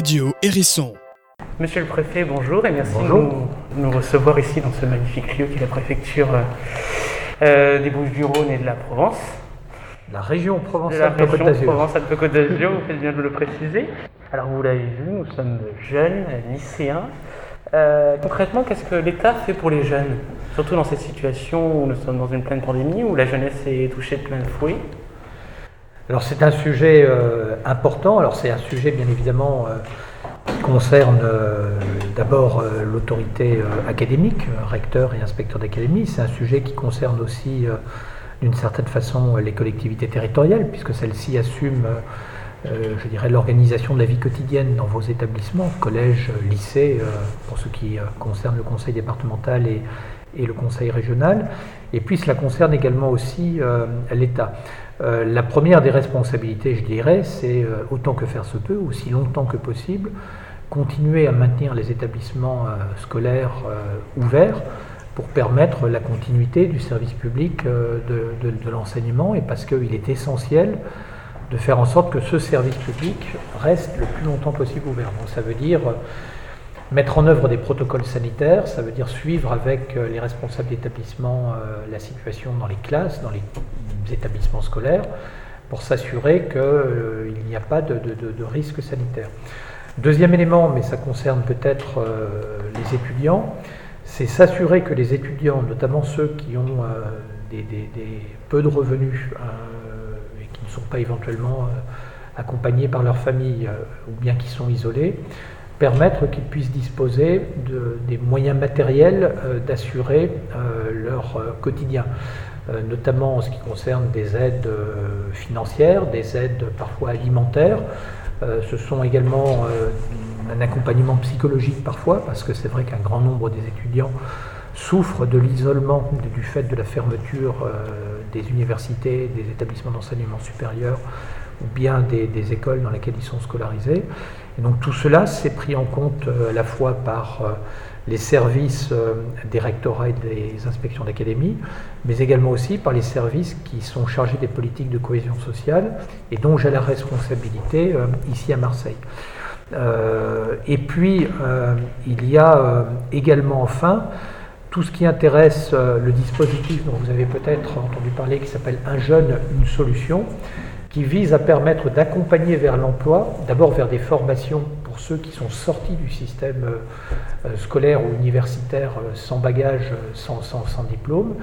Radio Hérisson. Monsieur le préfet, bonjour et merci de nous, nous recevoir ici dans ce magnifique lieu qui est la préfecture euh, euh, des Bouches-du-Rhône et de la Provence. La région Provence-Alpes-Côte région d'Azur. Provence-Alpes-Côte d'Azur, vous faites bien de le préciser. Alors vous l'avez vu, nous sommes jeunes, lycéens. Euh, concrètement, qu'est-ce que l'État fait pour les jeunes? Surtout dans cette situation où nous sommes dans une pleine pandémie, où la jeunesse est touchée de plein de fouet. Alors c'est un sujet euh, important. Alors c'est un sujet bien évidemment euh, qui concerne euh, d'abord l'autorité académique, recteur et inspecteur d'académie. C'est un sujet qui concerne aussi d'une certaine façon les collectivités territoriales, puisque celles-ci assument, je dirais, l'organisation de la vie quotidienne dans vos établissements, collèges, lycées, pour ce qui concerne le conseil départemental et, et le conseil régional. Et puis cela concerne également aussi l'État. Euh, la première des responsabilités, je dirais, c'est euh, autant que faire se peut, aussi longtemps que possible, continuer à maintenir les établissements euh, scolaires ouverts pour permettre la continuité du service public de, de- l'enseignement et parce qu'il est essentiel de faire en sorte que ce service public reste le plus longtemps possible ouvert. Donc ça veut dire mettre en œuvre des protocoles sanitaires, ça veut dire suivre avec les responsables d'établissement la situation dans les classes, dans les établissements scolaires, pour s'assurer qu'il n'y a pas de, risque sanitaire. Deuxième élément, mais ça concerne peut-être euh, les étudiants, c'est s'assurer que les étudiants, notamment ceux qui ont euh, des, peu de revenus euh, et qui ne sont pas éventuellement euh, accompagnés par leur famille euh, ou bien qui sont isolés, permettre qu'ils puissent disposer de- des moyens matériels euh, d'assurer euh, leur euh, quotidien, Euh, notamment en ce qui concerne des aides euh, financières, des aides parfois alimentaires. Euh, ce sont également euh, un accompagnement psychologique parfois, parce que c'est vrai qu'un grand nombre des étudiants souffrent de l'isolement du fait de la fermeture euh, des universités, des établissements d'enseignement supérieur ou bien des, écoles dans lesquelles ils sont scolarisés. Et donc tout cela, c'est pris en compte euh, à la fois par euh, les services euh, des rectorats et des inspections d'académie, mais également aussi par les services qui sont chargés des politiques de cohésion sociale et dont j'ai la responsabilité euh, ici à Marseille. Euh, et puis, il y a également enfin tout ce qui intéresse le dispositif dont vous avez peut-être entendu parler qui s'appelle Un jeune, une solution, qui vise à permettre d'accompagner vers l'emploi, d'abord vers des formations ceux qui sont sortis du système euh, euh, scolaire ou universitaire euh, sans bagage, sans, sans- diplôme,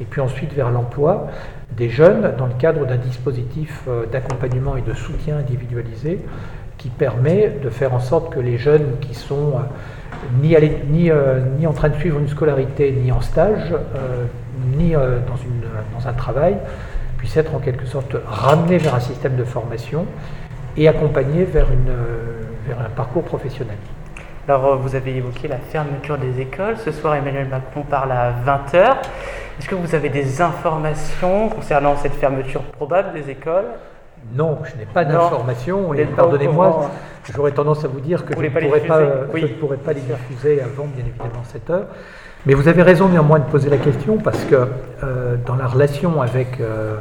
et puis ensuite vers l'emploi des jeunes dans le cadre d'un dispositif d'accompagnement et de soutien individualisé qui permet de faire en sorte que les jeunes qui sont ni, ni, ni en train de suivre une scolarité, ni en stage, ni dans, une, dans un travail, puissent être en quelque sorte ramenés vers un système de formation et accompagnés vers, une, vers un parcours professionnel. Alors euh, vous avez évoqué la fermeture des écoles. Ce soir, Emmanuel Macron parle à 20h. Est-ce que vous avez des informations concernant cette fermeture probable des écoles? Non, je n'ai pas d'informations et pardonnez-moi, j'aurais tendance à vous dire que Vous je ne, voulez pas les pourrais pas, diffuser? Oui. je ne pourrais pas les diffuser avant, bien évidemment, cette heure. Mais vous avez raison néanmoins de poser la question parce que euh, dans la relation avec euh,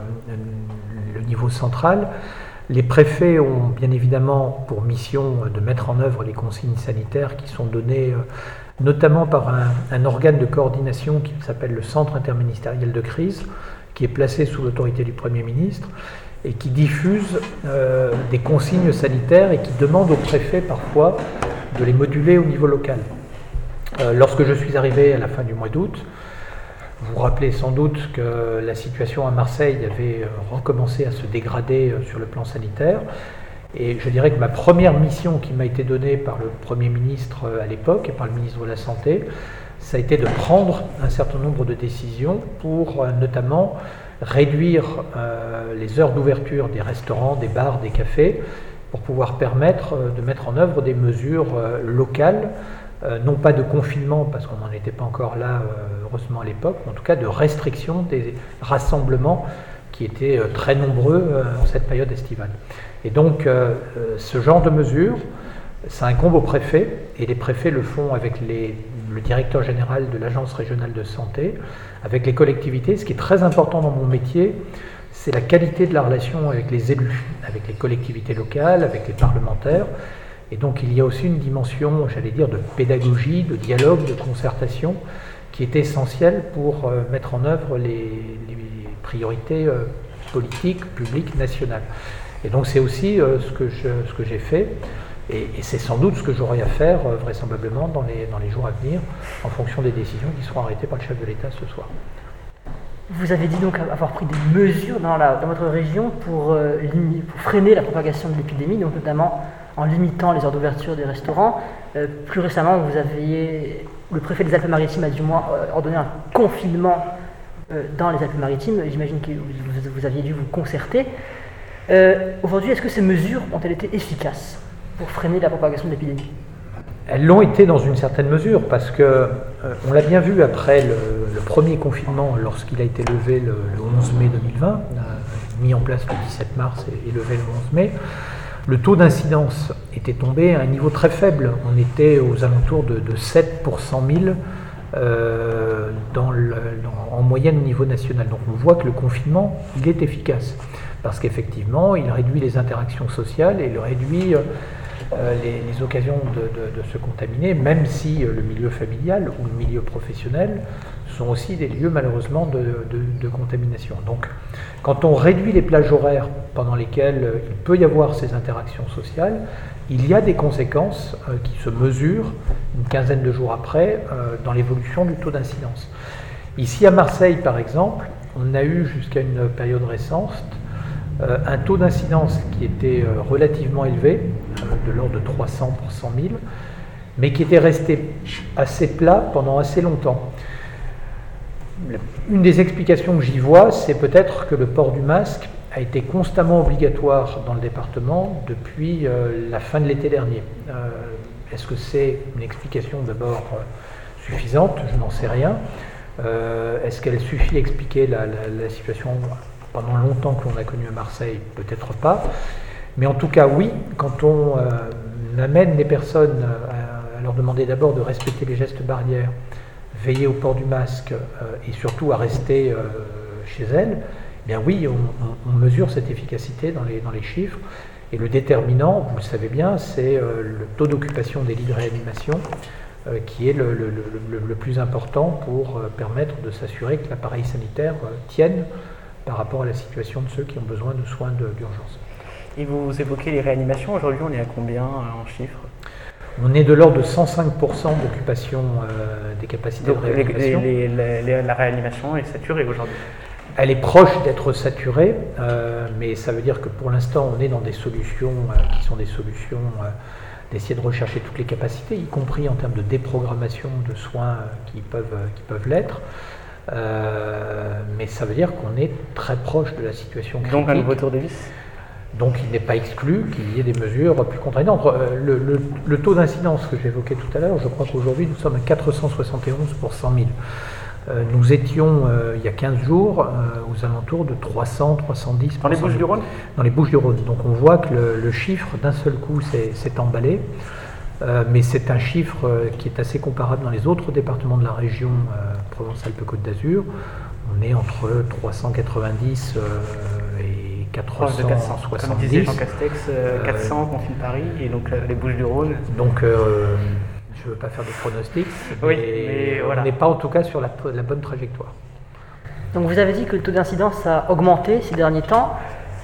le niveau central, les préfets ont bien évidemment pour mission de mettre en œuvre les consignes sanitaires qui sont données euh, notamment par un, organe de coordination qui s'appelle le Centre interministériel de crise, qui est placé sous l'autorité du Premier ministre et qui diffuse euh, des consignes sanitaires et qui demande aux préfets parfois de les moduler au niveau local. Euh, lorsque je suis arrivé à la fin du mois d'août, vous vous rappelez sans doute que la situation à Marseille avait euh, recommencé à se dégrader euh, sur le plan sanitaire. Et je dirais que ma première mission qui m'a été donnée par le Premier ministre euh, à l'époque et par le ministre de la Santé, ça a été de prendre un certain nombre de décisions pour notamment réduire les heures d'ouverture des restaurants, des bars, des cafés, pour pouvoir permettre de mettre en œuvre des mesures locales, non pas de confinement, parce qu'on n'en était pas encore là, heureusement à l'époque, en tout cas de restriction des rassemblements qui étaient euh, très nombreux euh, en cette période estivale. Et donc, euh, ce genre de mesures, ça incombe aux préfets, et les préfets le font avec le directeur général de l'Agence régionale de santé, avec les collectivités. Ce qui est très important dans mon métier, c'est la qualité de la relation avec les élus, avec les collectivités locales, avec les parlementaires, Et donc il y a aussi une dimension, j'allais dire, de pédagogie, de dialogue, de concertation, qui est essentielle pour euh, mettre en œuvre les, priorités euh, politiques, publiques, nationales. Et donc c'est aussi ce que j'ai fait. Et, c'est sans doute ce que j'aurai à faire vraisemblablement dans les, dans les jours à venir, en fonction des décisions qui seront arrêtées par le chef de l'État ce soir. Vous avez dit donc avoir pris des mesures dans, la, dans votre région pour, freiner la propagation de l'épidémie, notamment en limitant les heures d'ouverture des restaurants. Euh, plus récemment, vous aviez, le préfet des Alpes-Maritimes a du moins euh, ordonné un confinement euh, dans les Alpes-Maritimes. J'imagine que vous, aviez dû vous concerter. Aujourd'hui, est-ce que ces mesures ont-elles été efficaces pour freiner la propagation de l'épidémie? Elles l'ont été dans une certaine mesure parce que on l'a bien vu après le, premier confinement lorsqu'il a été levé le, 11 mai 2020, mis en place le 17 mars et, et levé le 11 mai le taux d'incidence était tombé à un niveau très faible. On était aux alentours de, 7 pour 100 000 euh, en moyenne au niveau national. Donc on voit que le confinement, il est efficace. Parce qu'effectivement, il réduit les interactions sociales et il réduit euh, les, occasions de, se contaminer, même si euh, le milieu familial ou le milieu professionnel sont aussi des lieux malheureusement de, contamination. Donc quand on réduit les plages horaires pendant lesquelles euh, il peut y avoir ces interactions sociales, il y a des conséquences euh, qui se mesurent une quinzaine de jours après euh, dans l'évolution du taux d'incidence. Ici à Marseille par exemple, on a eu jusqu'à une période récente un taux d'incidence qui était relativement élevé, de l'ordre de 300 pour 100 000, mais qui était resté assez plat pendant assez longtemps. Une des explications que j'y vois, c'est peut-être que le port du masque a été constamment obligatoire dans le département depuis euh, la fin de l'été dernier. Euh, est-ce que c'est une explication d'abord euh, suffisante? Je n'en sais rien. Est-ce qu'elle suffit à expliquer la, situation pendant longtemps que l'on a connu à Marseille? Peut-être pas. Mais en tout cas, oui, quand on amène les personnes à leur demander d'abord de respecter les gestes barrières, veiller au port du masque euh, et surtout à rester euh, chez elle, eh bien oui, on, mesure cette efficacité dans les, dans les chiffres. Et le déterminant, vous le savez bien, c'est euh, le taux d'occupation des lits de réanimation qui est le, le, plus important pour permettre de s'assurer que l'appareil sanitaire tienne par rapport à la situation de ceux qui ont besoin de soins d'urgence. Et vous évoquez les réanimations, aujourd'hui on est à combien en chiffres? On est de l'ordre de 105% d'occupation euh, des capacités de réanimation. la réanimation est saturée aujourd'hui Elle est proche d'être saturée, euh, mais ça veut dire que pour l'instant, on est dans des solutions euh, qui sont des solutions d'essayer de rechercher toutes les capacités, y compris en termes de déprogrammation de soins qui peuvent, qui peuvent l'être. mais ça veut dire qu'on est très proche de la situation critique. Donc un nouveau tour de vis? Donc il n'est pas exclu qu'il y ait des mesures plus contraignantes. Euh, le, taux d'incidence que j'évoquais tout à l'heure, je crois qu'aujourd'hui nous sommes à 471 pour 100 000. Euh, nous étions euh, il y a 15 jours aux alentours de 300, 310. Dans les Bouches-du-Rhône Dans les Bouches-du-Rhône. Donc on voit que le, chiffre d'un seul coup s'est emballé. mais c'est un chiffre qui est assez comparable dans les autres départements de la région Provence-Alpes-Côte d'Azur. On est entre 390 et 470. Jean Castex, 400 Confine Paris et donc euh, les Bouches du Rhône. Donc euh, je ne veux pas faire de pronostics, mais, on n'est pas en tout cas sur la, bonne trajectoire. Donc vous avez dit que le taux d'incidence a augmenté ces derniers temps.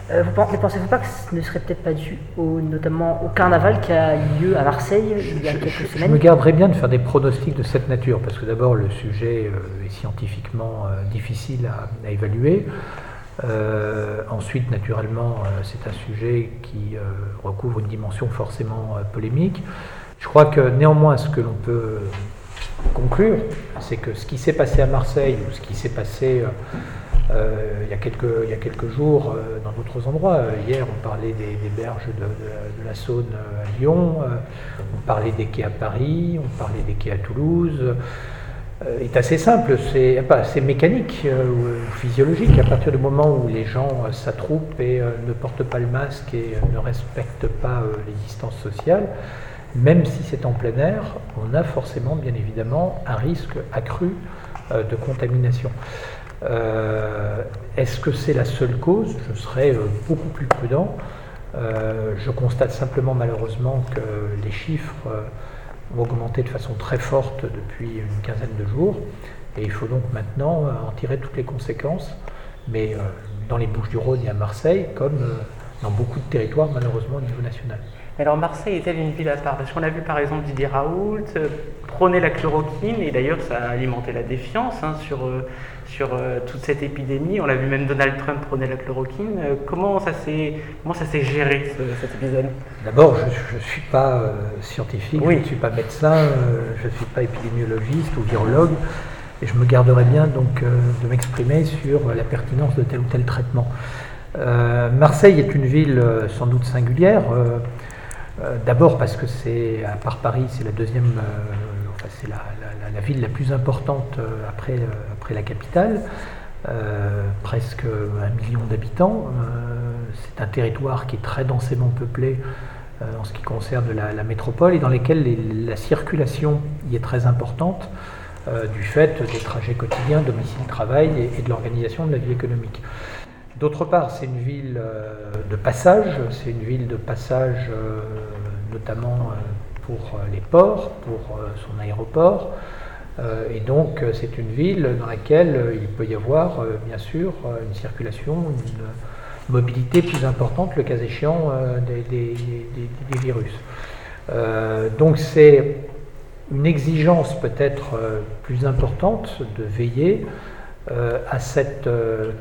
Euh, vous ne pensez-vous pas que ce ne serait peut-être pas dû au, notamment au carnaval qui a eu lieu à Marseille il y a quelques semaines Je me garderais bien de faire des pronostics de cette nature, parce que d'abord le sujet est scientifiquement difficile à évaluer. Euh, ensuite, naturellement, euh, c'est un sujet qui euh, recouvre une dimension forcément polémique. Je crois que néanmoins, ce que l'on peut conclure, c'est que ce qui s'est passé à Marseille ou ce qui s'est passé il, y a quelques, il, y a quelques, jours dans d'autres endroits, hier on parlait des, berges de, la Saône à Lyon, on parlait des quais à Paris, on parlait des quais à Toulouse. Euh, est assez simple, c'est assez mécanique euh, ou physiologique. À partir du moment où les gens euh, s'attroupent et ne portent pas le masque et ne respectent pas les distances sociales, même si c'est en plein air, on a forcément, bien évidemment, un risque accru de contamination. Est-ce que c'est la seule cause? Je serais beaucoup plus prudent. je constate simplement malheureusement que les chiffres ont augmenté de façon très forte depuis une quinzaine de jours. Et il faut donc maintenant en tirer toutes les conséquences. Mais dans les Bouches du Rhône et à Marseille, comme dans beaucoup de territoires malheureusement au niveau national. Alors Marseille est-elle une ville à part? Parce qu'on a vu par exemple Didier Raoult euh, prôner la chloroquine et d'ailleurs ça a alimenté la défiance hein, sur, euh, sur euh, toute cette épidémie. On l'a vu même Donald Trump prôner la chloroquine. comment ça s'est comment ça s'est géré cet épisode? D'abord, je ne suis pas scientifique, je ne suis pas médecin, je ne suis pas épidémiologiste ou virologue. Et je me garderai bien donc de m'exprimer sur la pertinence de tel ou tel traitement. Marseille est une ville sans doute singulière. Euh, d'abord parce que c'est, à part Paris, c'est la deuxième, euh, c'est la, ville la plus importante euh, après, après la capitale, presque un million d'habitants. c'est un territoire qui est très densément peuplé en ce qui concerne la, métropole et dans lesquels la circulation y est très importante du fait des trajets quotidiens, domicile-travail et, et, de l'organisation de la vie économique. D'autre part, c'est une ville de passage, c'est une ville de passage notamment euh, pour euh, les ports, pour euh, son aéroport. et donc c'est une ville dans laquelle il peut y avoir bien sûr une circulation, une mobilité plus importante, le cas échéant, des, virus. donc c'est une exigence peut-être plus importante de veiller à cette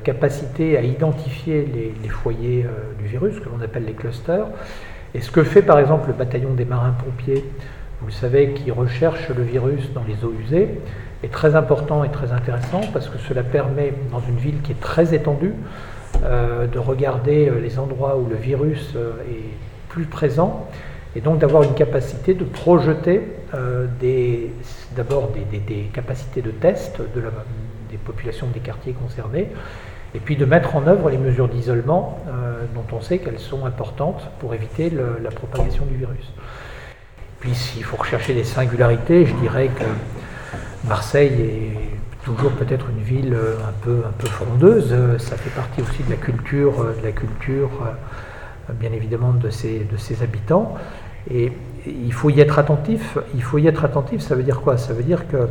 capacité à identifier les, foyers du virus, que l'on appelle les clusters, et ce que fait par exemple le bataillon des marins-pompiers, vous le savez, qui recherche le virus dans les eaux usées, est très important et très intéressant parce que cela permet, dans une ville qui est très étendue, euh, de regarder euh, les endroits où le virus euh, est plus présent et donc d'avoir une capacité de projeter d'abord des, capacités de test de des populations des quartiers concernés et puis de mettre en œuvre les mesures d'isolement euh, dont on sait qu'elles sont importantes pour éviter la propagation du virus. Puis s'il faut rechercher des singularités, je dirais que Marseille est toujours peut-être une ville euh, un peu, un peu frondeuse, ça fait partie aussi de la culture, euh, de la culture bien évidemment de ses, de ses habitants. Et il faut y être attentif. Il faut y être attentif, ça veut dire quoi? Ça veut dire que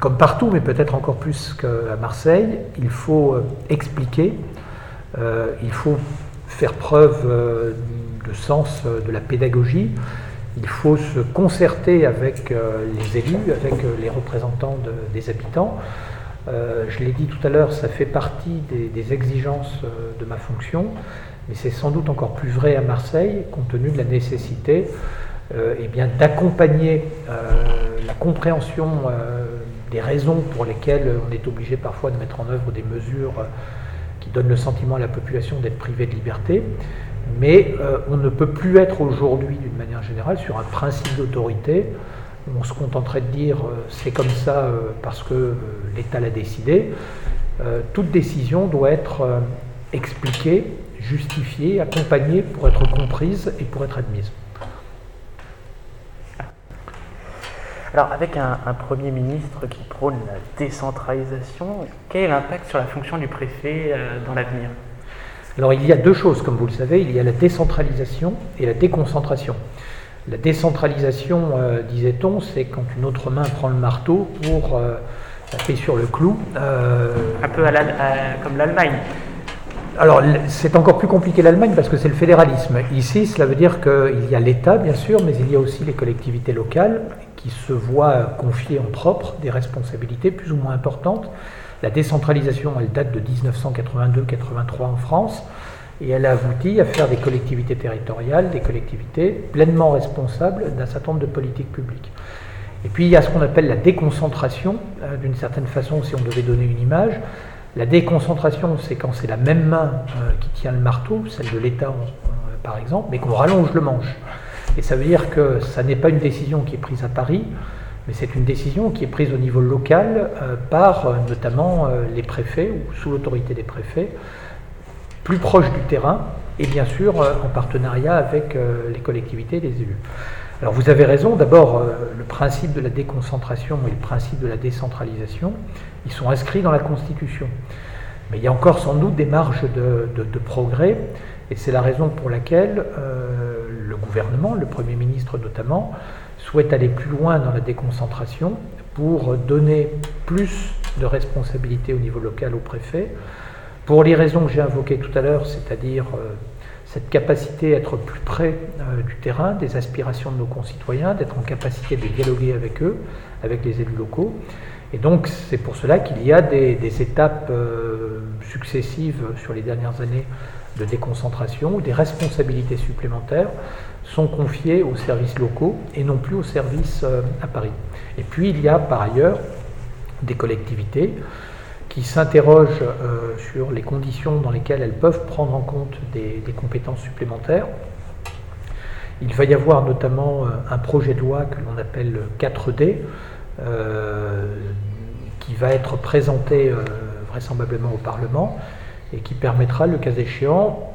comme partout, mais peut-être encore plus qu'à Marseille, il faut euh, expliquer, euh, il faut faire preuve euh, de sens de la pédagogie, il faut se concerter avec les élus, avec les représentants des habitants. je l'ai dit tout à l'heure, ça fait partie des, exigences de ma fonction, mais c'est sans doute encore plus vrai à Marseille, compte tenu de la nécessité eh bien, d'accompagner la compréhension des raisons pour lesquelles on est obligé parfois de mettre en œuvre des mesures euh, qui donnent le sentiment à la population d'être privé de liberté. Mais euh, on ne peut plus être aujourd'hui, d'une manière générale, sur un principe d'autorité. On se contenterait de dire euh, c'est comme ça parce que l'État l'a décidé. toute décision doit être expliquée, justifiée, accompagnée pour être comprise et pour être admise. Alors, avec un, Premier ministre qui prône la décentralisation, quel est l'impact sur la fonction du préfet euh, dans l'avenir? Alors, il y a deux choses, comme vous le savez, il y a la décentralisation et la déconcentration. La décentralisation, euh, disait-on, c'est quand une autre main prend le marteau pour euh, taper sur le clou. un peu comme l'Allemagne. Alors, c'est encore plus compliqué l'Allemagne parce que c'est le fédéralisme. Ici, cela veut dire qu'il y a l'État, bien sûr, mais il y a aussi les collectivités locales qui se voient confier en propre des responsabilités plus ou moins importantes. La décentralisation, elle date de 1982-83 en France, et elle a abouti à faire des collectivités territoriales, des collectivités pleinement responsables d'un certain nombre de politiques publiques. Et puis il y a ce qu'on appelle la déconcentration, euh, d'une certaine façon, si on devait donner une image. La déconcentration, c'est quand c'est la même main euh, qui tient le marteau, celle de l'État euh, par exemple, mais qu'on rallonge le manche. Et ça veut dire que ça n'est pas une décision qui est prise à Paris, mais c'est une décision qui est prise au niveau local euh, par notamment les préfets ou sous l'autorité des préfets, plus proches du terrain et bien sûr en partenariat avec les collectivités et les élus. Alors vous avez raison, d'abord le principe de la déconcentration et le principe de la décentralisation, ils sont inscrits dans la Constitution. Mais il y a encore sans doute des marges de progrès Et c'est la raison pour laquelle le gouvernement, le Premier ministre notamment, souhaite aller plus loin dans la déconcentration pour donner plus de responsabilités au niveau local au préfet, pour les raisons que j'ai invoquées tout à l'heure, c'est-à-dire euh, cette capacité à être plus près euh, du terrain, des aspirations de nos concitoyens, d'être en capacité de dialoguer avec eux, avec les élus locaux. Et donc c'est pour cela qu'il y a des, étapes euh, successives sur les dernières années de déconcentration, des responsabilités supplémentaires sont confiées aux services locaux et non plus aux services à Paris. Et puis il y a par ailleurs des collectivités qui s'interrogent euh, sur les conditions dans lesquelles elles peuvent prendre en compte des, compétences supplémentaires. Il va y avoir notamment euh, un projet de loi que l'on appelle 4D, euh, qui va être présenté vraisemblablement au Parlement et qui permettra, le cas échéant,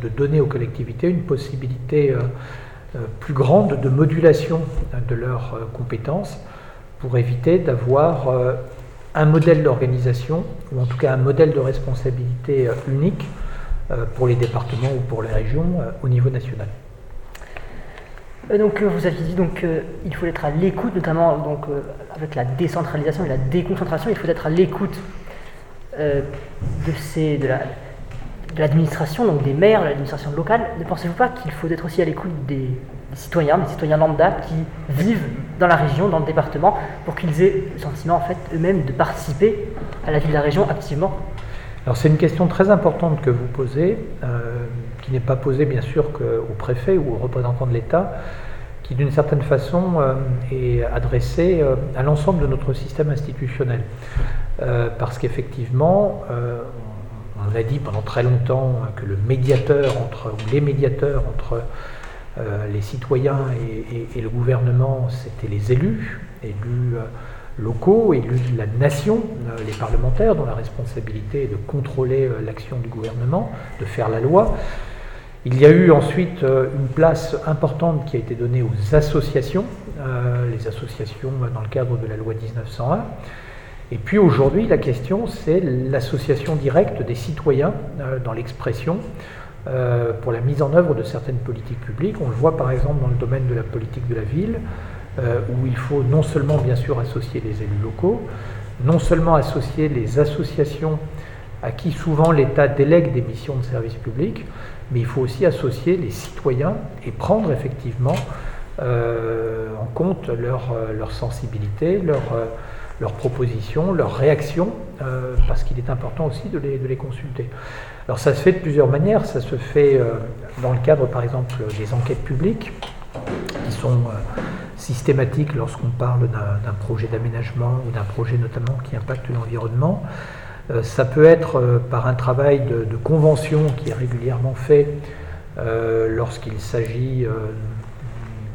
de donner aux collectivités une possibilité plus grande de modulation de leurs compétences pour éviter d'avoir un modèle d'organisation, ou en tout cas un modèle de responsabilité euh, unique euh, pour les départements ou pour les régions au niveau national. Donc vous aviez dit donc il faut être à l'écoute, notamment donc avec la décentralisation et la déconcentration, il faut être à l'écoute de ces de la l'administration, donc des maires, de l'administration locale. Ne pensez-vous pas qu'il faut être aussi à l'écoute des, citoyens, des citoyens lambda qui vivent dans la région, dans le département, pour qu'ils aient le sentiment en fait eux-mêmes de participer à la vie de la région activement? Alors c'est une question très importante que vous posez, euh, qui n'est pas posée bien sûr qu'au préfet ou aux représentants de l'État, qui d'une certaine façon euh, est adressée euh, à l'ensemble de notre système institutionnel. parce qu'effectivement, a dit pendant très longtemps que le médiateur entre, ou les médiateurs entre euh, les citoyens et, le gouvernement, c'était les élus, élus euh, locaux, élus de la nation, euh, les parlementaires, dont la responsabilité est de contrôler l'action du gouvernement, de faire la loi. Il y a eu ensuite une place importante qui a été donnée aux associations, les associations dans le cadre de la loi 1901. Et puis aujourd'hui, la question, c'est l'association directe des citoyens dans l'expression euh, pour la mise en œuvre de certaines politiques publiques. On le voit par exemple dans le domaine de la politique de la ville, euh, où il faut non seulement bien sûr associer les élus locaux, non seulement associer les associations à qui souvent l'État délègue des missions de service public, mais il faut aussi associer les citoyens et prendre effectivement euh, en compte leur, leur sensibilité, leur, leurs propositions, leurs réactions, parce qu'il est important aussi de les, consulter. Alors ça se fait de plusieurs manières. Ça se fait euh, dans le cadre, par exemple, des enquêtes publiques, qui sont euh, systématiques lorsqu'on parle d'un projet d'aménagement ou d'un projet notamment qui impacte l'environnement. Euh, ça peut être par un travail de, convention qui est régulièrement fait lorsqu'il s'agit,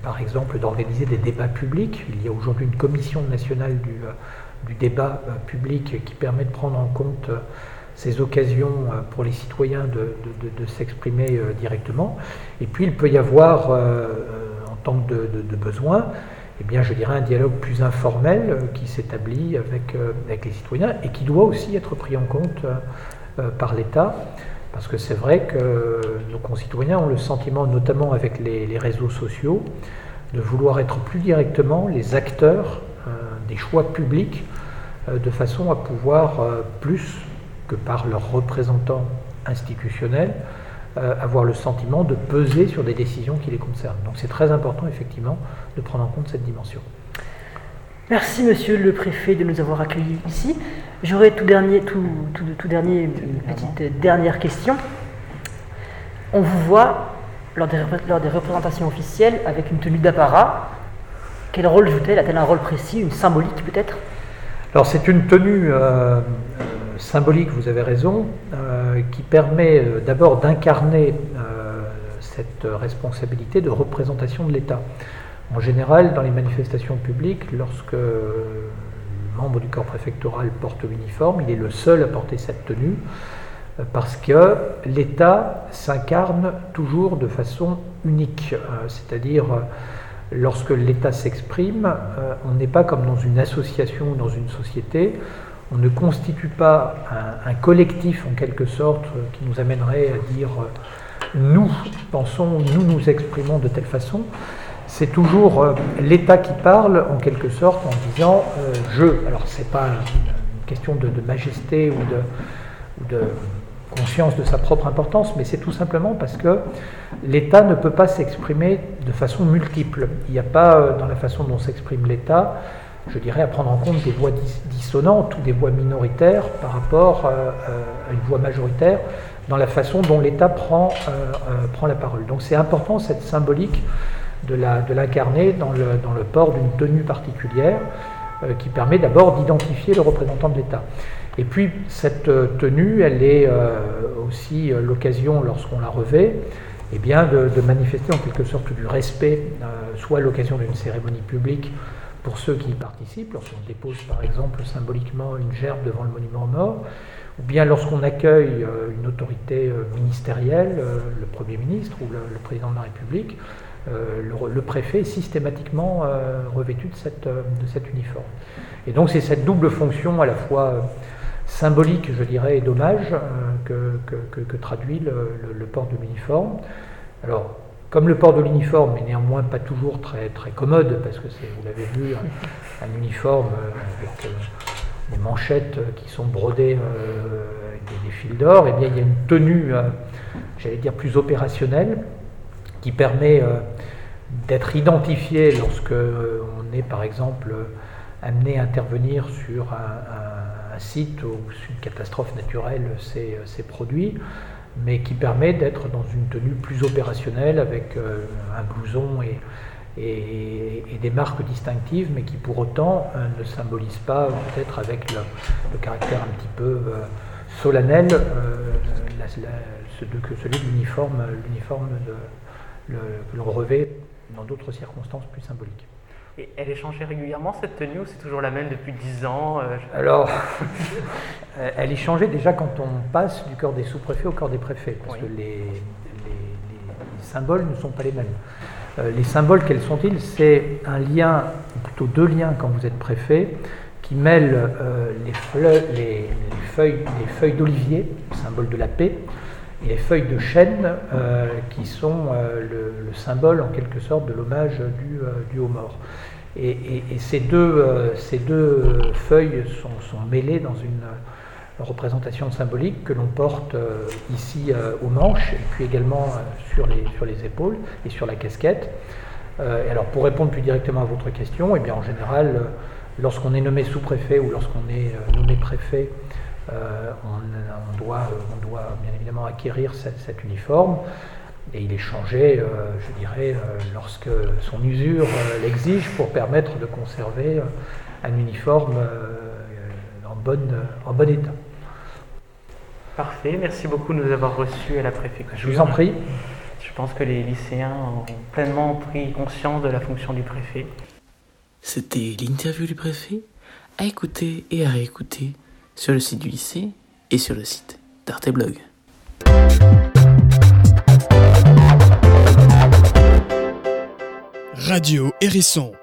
par exemple, d'organiser des débats publics. Il y a aujourd'hui une commission nationale du, du débat public qui permet de prendre en compte ces occasions euh, pour les citoyens de, s'exprimer euh, directement. Et puis il peut y avoir, euh, en tant que de, besoin, eh bien, je dirais un dialogue plus informel qui s'établit avec les citoyens et qui doit aussi être pris en compte par l'État. Parce que c'est vrai que nos concitoyens ont le sentiment, notamment avec les, réseaux sociaux, de vouloir être plus directement les acteurs des choix publics de façon à pouvoir plus par leurs représentants institutionnels, euh, avoir le sentiment de peser sur des décisions qui les concernent. Donc c'est très important effectivement de prendre en compte cette dimension. Merci Monsieur le Préfet de nous avoir accueillis ici. J'aurais tout dernier, tout, tout, dernier, une petite dernière question. On vous voit lors des, lors des représentations officielles avec une tenue d'apparat. Quel rôle joue-t-elle? A-t-elle un rôle précis, une symbolique peut-être? Alors c'est une tenue euh, symbolique, vous avez raison, euh, qui permet euh, d'abord d'incarner euh, cette responsabilité de représentation de l'État. En général, dans les manifestations publiques, lorsque le membre du corps préfectoral porte l'uniforme, il est le seul à porter cette tenue, parce que l'État s'incarne toujours de façon unique, c'est-à-dire lorsque l'État s'exprime, on n'est pas comme dans une association ou dans une société. On ne constitue pas un, collectif en quelque sorte qui nous amènerait à dire nous pensons, nous nous exprimons de telle façon, c'est toujours euh, l'État qui parle en quelque sorte en disant euh, je. Alors c'est pas une question de, majesté ou de, conscience de sa propre importance, mais c'est tout simplement parce que l'État ne peut pas s'exprimer de façon multiple. Il n'y a pas euh, dans la façon dont s'exprime l'État, je dirais, à prendre en compte des voix dissonantes ou des voix minoritaires par rapport à une voix majoritaire dans la façon dont l'État prend, prend la parole. Donc c'est important cette symbolique de l'incarner dans le, port d'une tenue particulière euh, qui permet d'abord d'identifier le représentant de l'État. Et puis cette euh, tenue, elle est euh, aussi l'occasion, lorsqu'on la revêt, eh bien, de, manifester en quelque sorte du respect, soit l'occasion d'une cérémonie publique pour ceux qui y participent, lorsqu'on dépose par exemple symboliquement une gerbe devant le monument aux morts, ou bien lorsqu'on accueille une autorité ministérielle, le Premier ministre ou le Président de la République, euh, le, préfet est systématiquement euh, revêtu de, cette, euh, cet uniforme. Et donc c'est cette double fonction à la fois symbolique, je dirais, et d'hommage que, traduit le, port de l'uniforme. Alors, comme le port de l'uniforme est néanmoins pas toujours très, très commode, parce que c'est, vous l'avez vu, un, uniforme avec des manchettes qui sont brodées avec des, fils d'or, et eh bien il y a une tenue, j'allais dire, plus opérationnelle, qui permet d'être identifié lorsque euh, on est par exemple amené à intervenir sur un, site où une catastrophe naturelle s'est euh, produite, mais qui permet d'être dans une tenue plus opérationnelle avec un blouson et, des marques distinctives, mais qui pour autant ne symbolise pas, peut-être avec le, caractère un petit peu solennel, que celui de l'uniforme le, le revêt dans d'autres circonstances plus symboliques. Et elle est changée régulièrement cette tenue ou c'est toujours la même depuis 10 ans euh, Alors, elle est changée déjà quand on passe du corps des sous-préfets au corps des préfets, parce que les, symboles ne sont pas les mêmes. Euh, les symboles, quels sont-ils? C'est un lien, plutôt deux liens quand vous êtes préfet, qui mêlent euh, les, feuilles, les feuilles d'olivier, symbole de la paix, les feuilles de chêne euh, qui sont euh, le, symbole en quelque sorte de l'hommage du, euh, du haut mort. Et, ces, deux, ces, deux, feuilles sont, mêlées dans une représentation symbolique que l'on porte ici aux manches et puis également sur, les, sur les épaules et sur la casquette. et alors pour répondre plus directement à votre question, et eh bien en général, lorsqu'on est nommé sous-préfet ou lorsqu'on est nommé préfet, euh, on, doit, on, doit, bien évidemment acquérir cet uniforme et il est changé, euh, je dirais, euh, lorsque son usure l'exige pour permettre de conserver un uniforme en, bonne, en bon état. Parfait, merci beaucoup de nous avoir reçus à la préfecture. Je vous en prie. Je pense que les lycéens ont pleinement pris conscience de la fonction du préfet. C'était l'interview du préfet, à écouter et à réécouter sur le site du lycée et sur le site d'Arte Blog. Radio Hérisson